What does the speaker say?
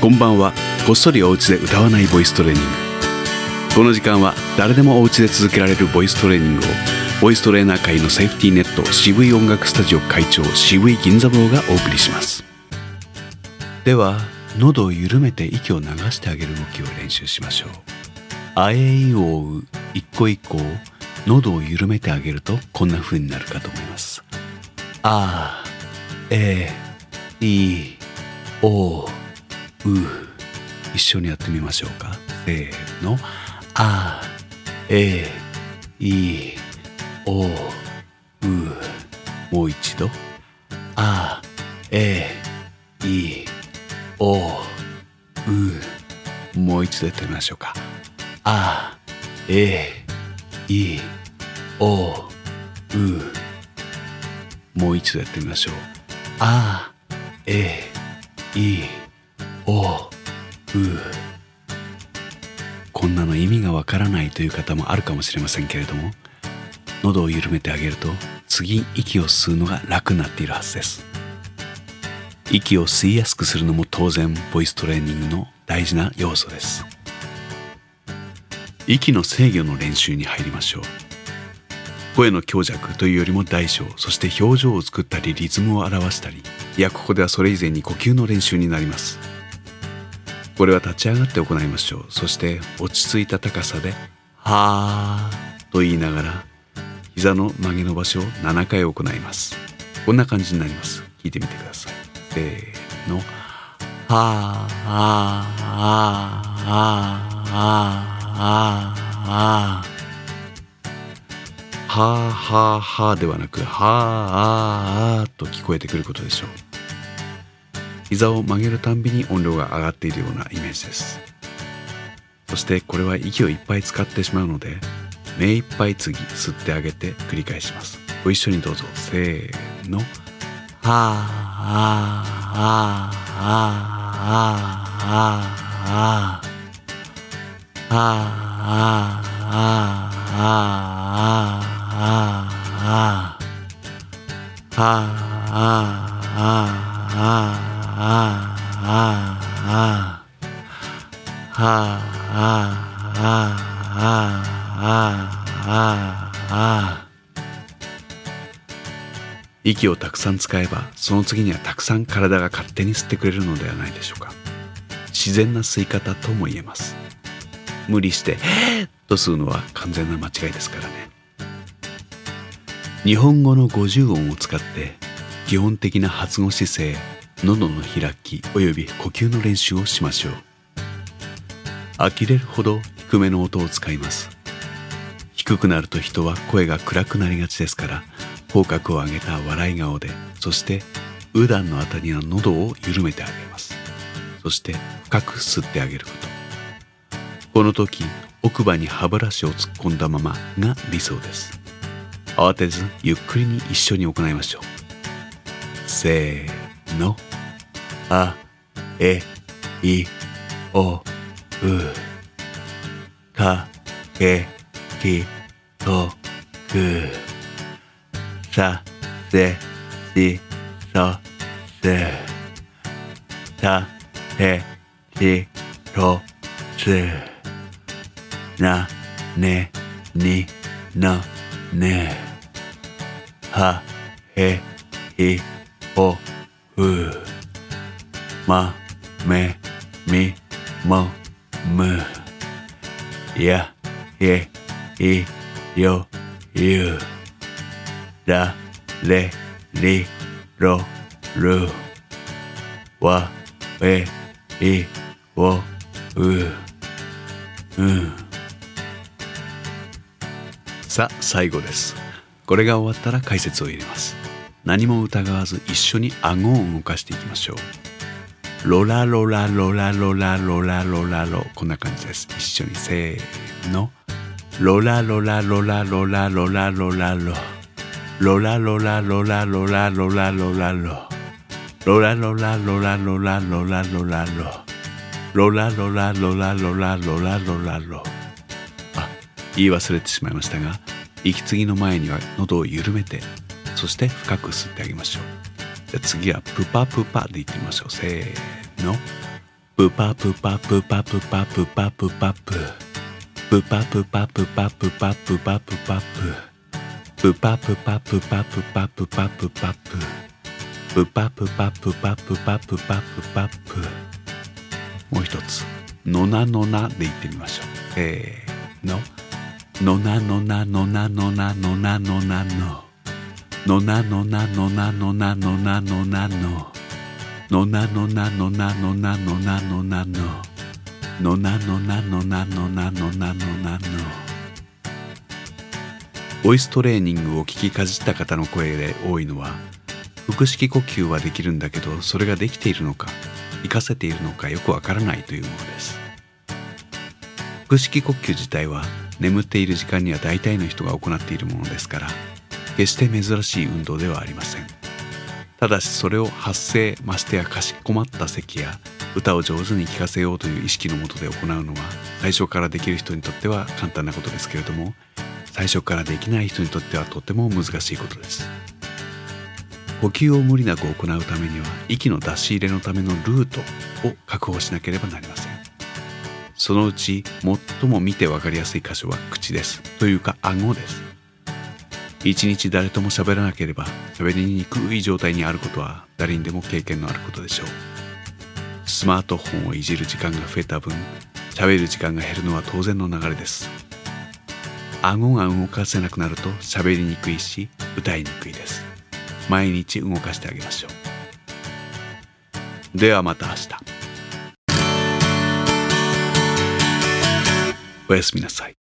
こんばんは。こっそりお家で歌わないボイストレーニング。この時間は誰でもお家で続けられるボイストレーニングをボイストレーナー界のセーフティーネット渋い音楽スタジオ会長渋い銀座坊がお送りします。では喉を緩めて息を流してあげる動きを練習しましょう。あえいおう一個一個を喉を緩めてあげるとこんな風になるかと思います。あえいおう。一緒にやってみましょうか。せーの。あえいおうもう一度。あえいおうもう一度やってみましょうか。あえいおうもう一度やってみましょう。あえい。おおうこんなの意味がわからないという方もあるかもしれませんけれども喉を緩めてあげると次息を吸うのが楽になっているはずです。息を吸いやすくするのも当然ボイストレーニングの大事な要素です。息の制御の練習に入りましょう。声の強弱というよりも大小そして表情を作ったりリズムを表したりいやここではそれ以前に呼吸の練習になります。これは立ち上がって行いましょう。そして落ち着いた高さで「はー」と言いながら膝の曲げ伸ばしを7回行います。こんな感じになります。聞いてみてください。せーの「はあはあはーはー。ははー」はーはーではなく、はああーあと聞こえてくることでしょう。膝を曲げるたんびに音量が上がっているようなイメージです。そしてこれは息をいっぱい使ってしまうので、目いっぱい次吸ってあげて繰り返します。ご一緒にどうぞ。せーの。はーあーあーあーあーあーあーあーあーあーあああああああああああああああ息をたくさん使えばその次にはたくさん体が勝手に吸ってくれるのではないでしょうか自然な吸い方とも言えます無理して「と吸うのは完全な間違いですからね日本語の50音を使って基本的な発語姿勢喉の開きおよび呼吸の練習をしましょう。呆れるほど低めの音を使います。低くなると人は声が暗くなりがちですから口角を上げた笑い顔でそしてうだんのあたりの喉を緩めてあげます。そして深く吸ってあげること。この時奥歯に歯ブラシを突っ込んだままが理想です。慌てずゆっくりに一緒に行いましょう。せーのあえいおうかけきとくさせしそすたてしとすなねにのねは、へ、い、お、う。うま、め、み、も、む。や、え、い、よ、ゆ。ら、れ、り、ろ、る。わ、え、い、お、う。うん。さあ、最後です。これが終わったら解説を入れます何も疑わず一緒に顎を動かしていきましょう。ロラロラロラロラロラロラロこんな感じです。一緒にせーの。ロラロラロラロラロラロラロ。ロラロラロラロラロラロラロ。ロラロラロラロラロラロラロ。ロラロラロラロラロラロラロ。あ言い忘れてしまいましたが息継ぎの前には喉を緩めてそして深く吸ってあげましょう。じゃ次はプパプパで言ってみましょう。せーの。プパプパプパプパプパプ。パププパプパプパプパプパプパプ。プパプパプパプパプパプ。パププパプパプパプパプパプ。パプもう一つ。のなのなで言ってみましょう。せーの。のなのなのなのなのなのなの。のなのなのなのなのなのなののなの。なのなのなのなのなののなのなのなのなのなのなの。ボイストレーニングを聞きかじった方の声で多いのは腹式呼吸はできるんだけどそれができているのか活かせているのかよくわからないというものです。腹式呼吸自体は眠っている時間には大体の人が行っているものですから決して珍しい運動ではありません。ただしそれを発声ましてやかしこまった咳や歌を上手に聴かせようという意識のもとで行うのは最初からできる人にとっては簡単なことですけれども最初からできない人にとってはとても難しいことです。呼吸を無理なく行うためには息の出し入れのためのルートを確保しなければなりません。そのうち最も見て分かりやすい箇所は口です。というか顎です。一日誰とも喋らなければ喋りにくい状態にあることは誰にでも経験のあることでしょう。スマートフォンをいじる時間が増えた分喋る時間が減るのは当然の流れです。顎が動かせなくなると喋りにくいし歌いにくいです。毎日動かしてあげましょう。ではまた明日。おやすみなさい。